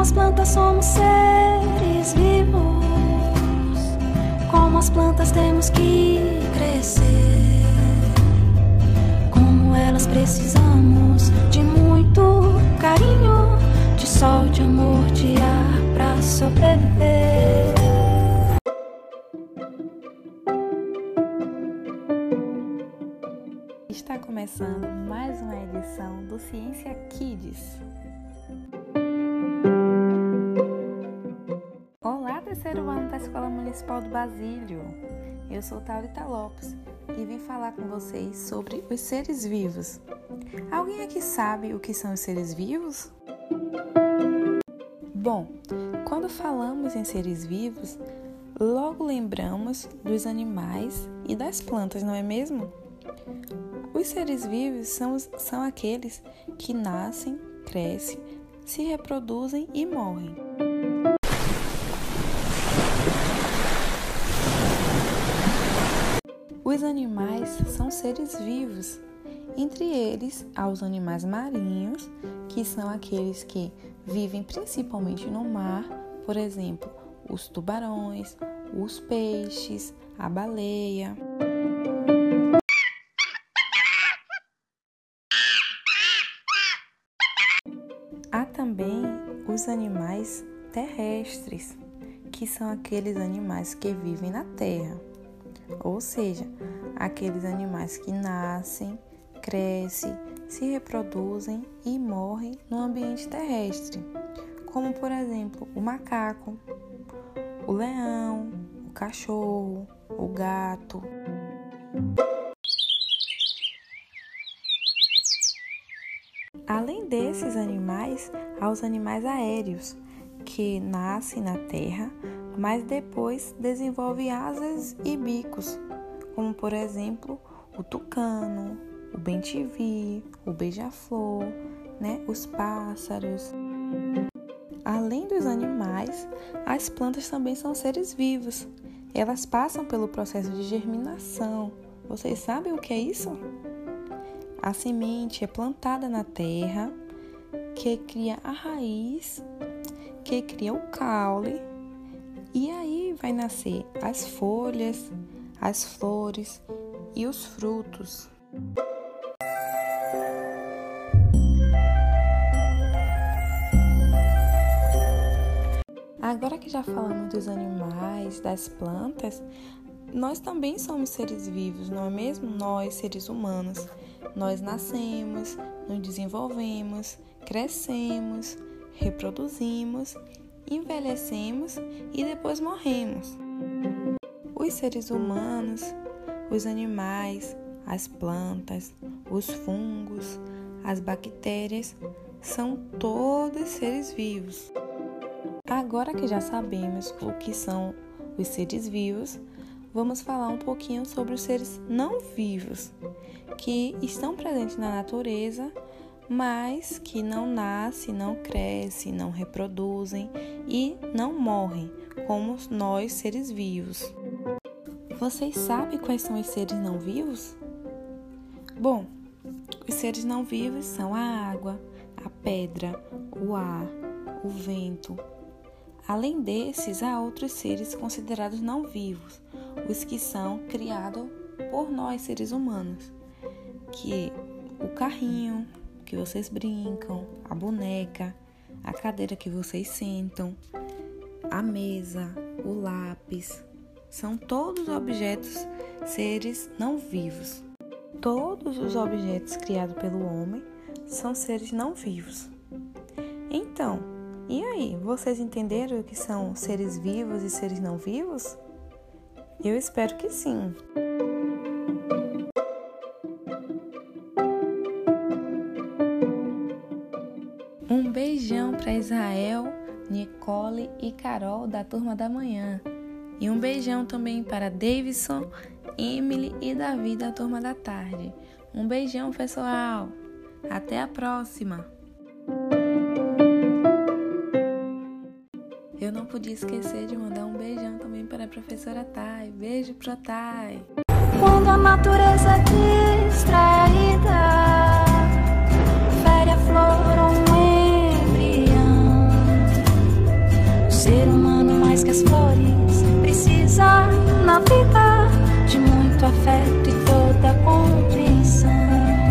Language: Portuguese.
Como as plantas somos seres vivos, como as plantas temos que crescer, como elas precisamos de muito carinho, de sol, de amor, de ar pra sobreviver. Está começando mais uma edição do Ciência Kids. Terceiro ano da Escola Municipal do Basílio. Eu sou Thalita Lopes e vim falar com vocês sobre os seres vivos. Alguém aqui sabe o que são os seres vivos? Bom, quando falamos em seres vivos, logo lembramos dos animais e das plantas, não é mesmo? Os seres vivos são, são aqueles que nascem, crescem, se reproduzem e morrem. Os animais são seres vivos. Entre eles, há os animais marinhos, que são aqueles que vivem principalmente no mar, por exemplo, os tubarões, os peixes, a baleia. Há também os animais terrestres, que são aqueles animais que vivem na terra, ou seja, aqueles animais que nascem, crescem, se reproduzem e morrem no ambiente terrestre, como por exemplo o macaco, o leão, o cachorro, o gato. Além desses animais, há os animais aéreos, que nascem na terra, mas depois desenvolvem asas e bicos, como por exemplo o tucano, o bentivi, o beija-flor, né, os pássaros. Além dos animais, as plantas também são seres vivos. Elas passam pelo processo de germinação. Vocês sabem o que é isso? A semente é plantada na terra, que cria a raiz, que cria o caule, e aí vai nascer as folhas, as flores e os frutos. Agora que já falamos dos animais, das plantas, nós também somos seres vivos, não é mesmo? Nós, seres humanos. Nós nascemos, nos desenvolvemos, crescemos, reproduzimos, envelhecemos e depois morremos. Os seres humanos, os animais, as plantas, os fungos, as bactérias são todos seres vivos. Agora que já sabemos o que são os seres vivos, vamos falar um pouquinho sobre os seres não vivos, que estão presentes na natureza, mas que não nascem, não crescem, não reproduzem e não morrem, como nós seres vivos. Vocês sabem quais são os seres não vivos? Bom, os seres não vivos são a água, a pedra, o ar, o vento, Além desses, há outros seres considerados não vivos, os que são criados por nós, seres humanos, que o carrinho que vocês brincam, a boneca, a cadeira que vocês sentam, a mesa, o lápis, são todos objetos seres não vivos. Todos os objetos criados pelo homem são seres não vivos. Então, e aí, vocês entenderam o que são seres vivos e seres não vivos? Eu espero que sim. Para Israel, Nicole e Carol da turma da manhã. E um beijão também para Davidson, Emily e Davi da turma da tarde. Um beijão, pessoal. Até a próxima. Eu não podia esquecer de mandar um beijão também para a professora Thay. Beijo pro Thay. Quando a natureza distraída ser humano mais que as flores. Precisa na vida de muito afeto